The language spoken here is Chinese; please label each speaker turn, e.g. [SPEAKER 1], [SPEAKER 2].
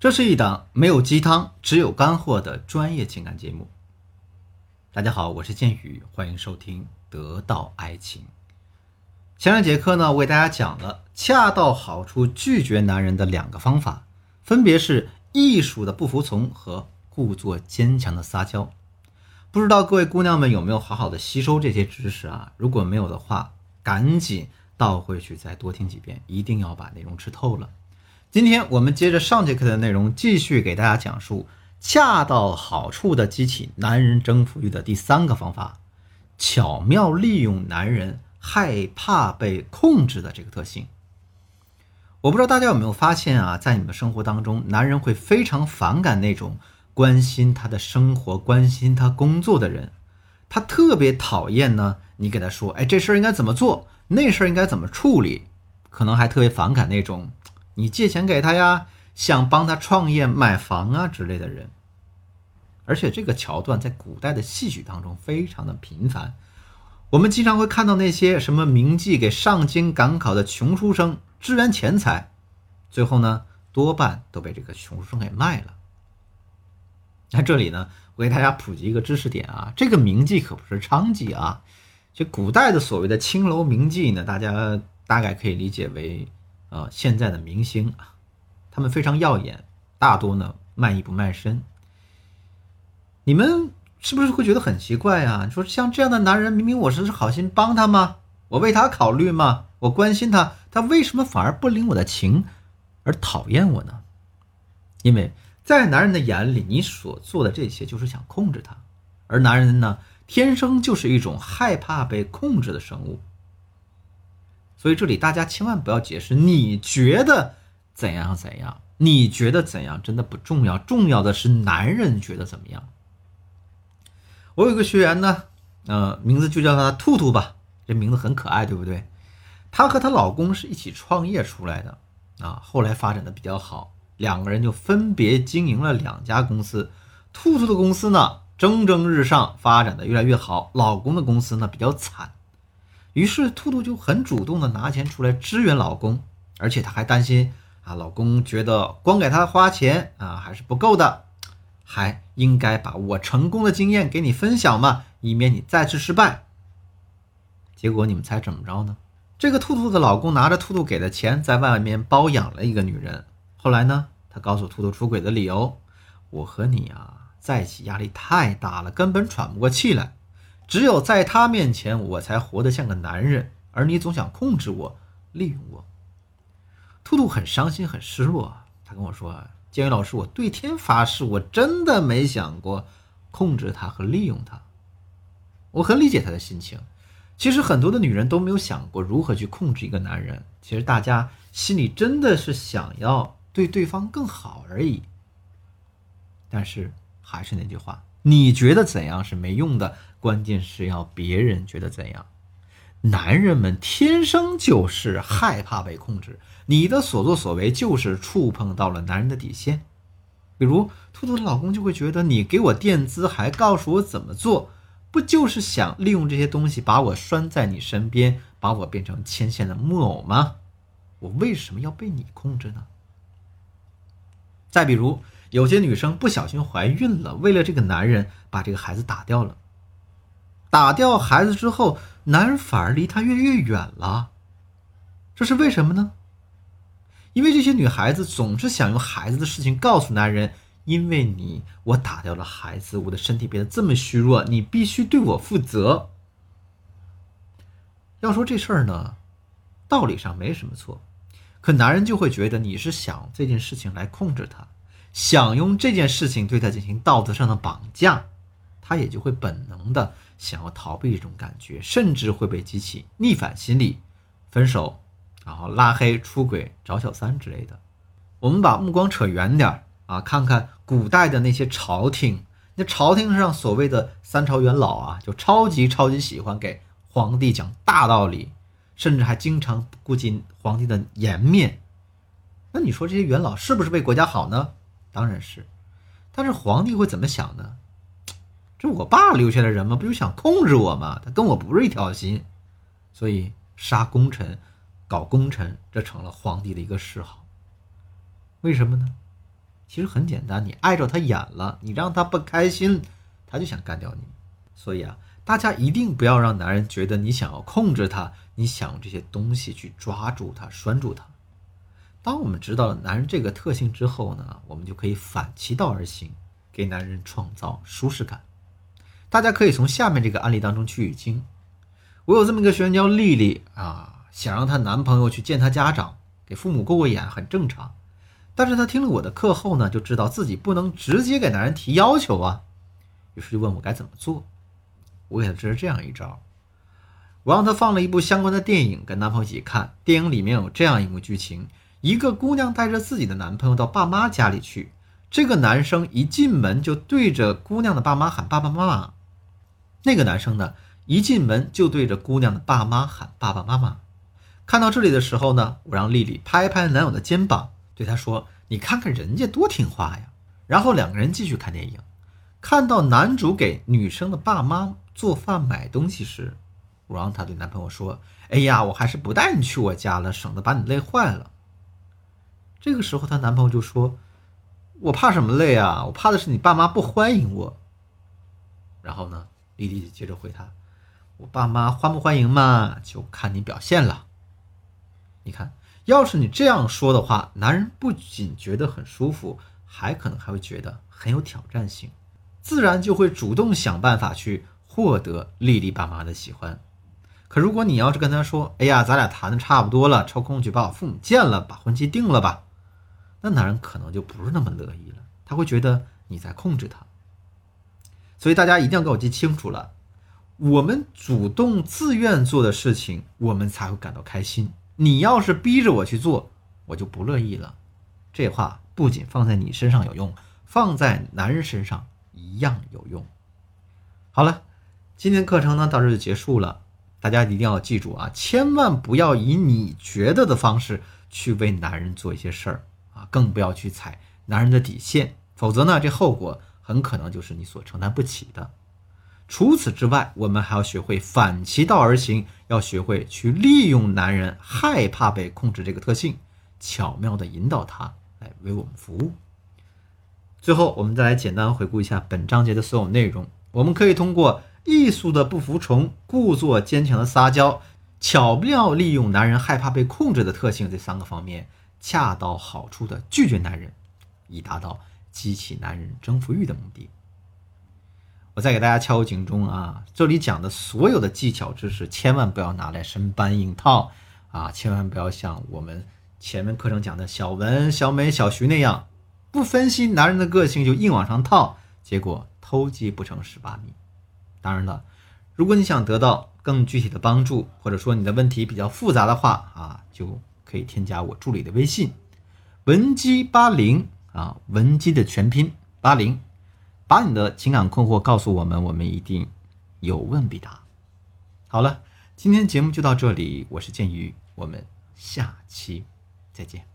[SPEAKER 1] 这是一档没有鸡汤，只有干货的专业情感节目。大家好，我是剑宇，欢迎收听《得到爱情》。前两节课呢，我给大家讲了恰到好处拒绝男人的两个方法，分别是艺术的不服从和故作坚强的撒娇。不知道各位姑娘们有没有好好的吸收这些知识啊？如果没有的话，赶紧倒回去再多听几遍，一定要把内容吃透了。今天我们接着上节课的内容，继续给大家讲述恰到好处的激起男人征服欲的第三个方法：巧妙利用男人害怕被控制的这个特性。我不知道大家有没有发现啊，在你们生活当中，男人会非常反感那种关心他的生活、关心他工作的人，他特别讨厌呢。你给他说，哎，这事儿应该怎么做，那事儿应该怎么处理，可能还特别反感那种。你借钱给他呀，想帮他创业买房啊之类的人，而且这个桥段在古代的戏曲当中非常的频繁。我们经常会看到那些什么名妓给上京赶考的穷书生支援钱财，最后呢多半都被这个穷书生给卖了。那这里呢，我给大家普及一个知识点啊，这个名妓可不是娼妓啊，就古代的所谓的青楼名妓呢，大家大概可以理解为。啊，现在的明星啊，他们非常耀眼，大多呢卖艺不卖身。你们是不是会觉得很奇怪啊？说像这样的男人，明明我是好心帮他吗？我为他考虑吗？我关心他，他为什么反而不领我的情，而讨厌我呢？因为在男人的眼里，你所做的这些就是想控制他，而男人呢，天生就是一种害怕被控制的生物。所以这里大家千万不要解释，你觉得怎样怎样？你觉得怎样真的不重要，重要的是男人觉得怎么样。我有个学员呢，呃，名字就叫他兔兔吧，这名字很可爱，对不对？她和她老公是一起创业出来的啊，后来发展的比较好，两个人就分别经营了两家公司。兔兔的公司呢蒸蒸日上，发展的越来越好，老公的公司呢比较惨。于是，兔兔就很主动的拿钱出来支援老公，而且她还担心啊，老公觉得光给她花钱啊还是不够的，还应该把我成功的经验给你分享嘛，以免你再次失败。结果你们猜怎么着呢？这个兔兔的老公拿着兔兔给的钱，在外面包养了一个女人。后来呢，他告诉兔兔出轨的理由：我和你啊在一起压力太大了，根本喘不过气来。只有在他面前，我才活得像个男人，而你总想控制我，利用我。兔兔很伤心，很失落。他跟我说：“建宇老师，我对天发誓，我真的没想过控制他和利用他。”我很理解他的心情。其实很多的女人都没有想过如何去控制一个男人。其实大家心里真的是想要对对方更好而已。但是还是那句话。你觉得怎样是没用的，关键是要别人觉得怎样。男人们天生就是害怕被控制，你的所作所为就是触碰到了男人的底线。比如兔兔的老公就会觉得你给我垫资，还告诉我怎么做，不就是想利用这些东西把我拴在你身边，把我变成牵线的木偶吗？我为什么要被你控制呢？再比如。有些女生不小心怀孕了，为了这个男人把这个孩子打掉了。打掉孩子之后，男人反而离她越来越远了。这是为什么呢？因为这些女孩子总是想用孩子的事情告诉男人：因为你，我打掉了孩子，我的身体变得这么虚弱，你必须对我负责。要说这事儿呢，道理上没什么错，可男人就会觉得你是想这件事情来控制他。想用这件事情对他进行道德上的绑架，他也就会本能的想要逃避这种感觉，甚至会被激起逆反心理，分手，然后拉黑、出轨、找小三之类的。我们把目光扯远点啊，看看古代的那些朝廷，那朝廷上所谓的三朝元老啊，就超级超级喜欢给皇帝讲大道理，甚至还经常顾及皇帝的颜面。那你说这些元老是不是为国家好呢？当然是，但是皇帝会怎么想呢？这我爸留下的人吗？不就想控制我吗？他跟我不是一条心，所以杀功臣、搞功臣，这成了皇帝的一个嗜好。为什么呢？其实很简单，你碍着他眼了，你让他不开心，他就想干掉你。所以啊，大家一定不要让男人觉得你想要控制他，你想用这些东西去抓住他、拴住他。当我们知道了男人这个特性之后呢，我们就可以反其道而行，给男人创造舒适感。大家可以从下面这个案例当中取经。我有这么一个学员叫丽丽啊，想让她男朋友去见她家长，给父母过过眼，很正常。但是她听了我的课后呢，就知道自己不能直接给男人提要求啊，于是就问我该怎么做。我给她支了这样一招，我让她放了一部相关的电影跟男朋友一起看。电影里面有这样一幕剧情：一个姑娘带着自己的男朋友到爸妈家里去，这个男生一进门就对着姑娘的爸妈喊爸爸妈妈，那个男生呢？一进门就对着姑娘的爸妈喊爸爸妈妈。看到这里的时候呢，我让丽丽拍拍男友的肩膀，对他说：“你看看人家多听话呀。”然后两个人继续看电影。看到男主给女生的爸妈做饭买东西时，我让她对男朋友说：“哎呀，我还是不带你去我家了，省得把你累坏了。”这个时候，她男朋友就说：“我怕什么累啊？我怕的是你爸妈不欢迎我。”然后呢，丽丽就接着回他。我爸妈欢不欢迎嘛，就看你表现了。你看，要是你这样说的话，男人不仅觉得很舒服，还可能还会觉得很有挑战性，自然就会主动想办法去获得丽丽爸妈的喜欢。可如果你要是跟他说：“哎呀，咱俩谈的差不多了，抽空去把我父母见了，把婚期定了吧。”那男人可能就不是那么乐意了，他会觉得你在控制他。所以大家一定要给我记清楚了。我们主动自愿做的事情，我们才会感到开心。你要是逼着我去做，我就不乐意了。这话不仅放在你身上有用，放在男人身上一样有用。好了，今天课程呢到这就结束了。大家一定要记住啊，千万不要以你觉得的方式去为男人做一些事儿啊，更不要去踩男人的底线，否则呢，这后果很可能就是你所承担不起的。除此之外，我们还要学会反其道而行，要学会去利用男人害怕被控制这个特性，巧妙的引导他来为我们服务。最后，我们再来简单回顾一下本章节的所有内容。我们可以通过艺术的不服从、故作坚强的撒娇、巧妙利用男人害怕被控制的特性这三个方面，恰到好处的拒绝男人，以达到激起男人征服欲的目的。我再给大家敲个警钟啊！这里讲的所有的技巧知识，千万不要拿来生搬硬套啊！千万不要像我们前面课程讲的小文、小美、小徐那样，不分析男人的个性就硬往上套，结果偷鸡不成蚀把米。当然了，如果你想得到更具体的帮助，或者说你的问题比较复杂的话啊，就可以添加我助理的微信文姬八零啊，文姬的全拼八零。把你的情感困惑告诉我们，我们一定有问必答。好了，今天节目就到这里，我是剑鱼，我们下期再见。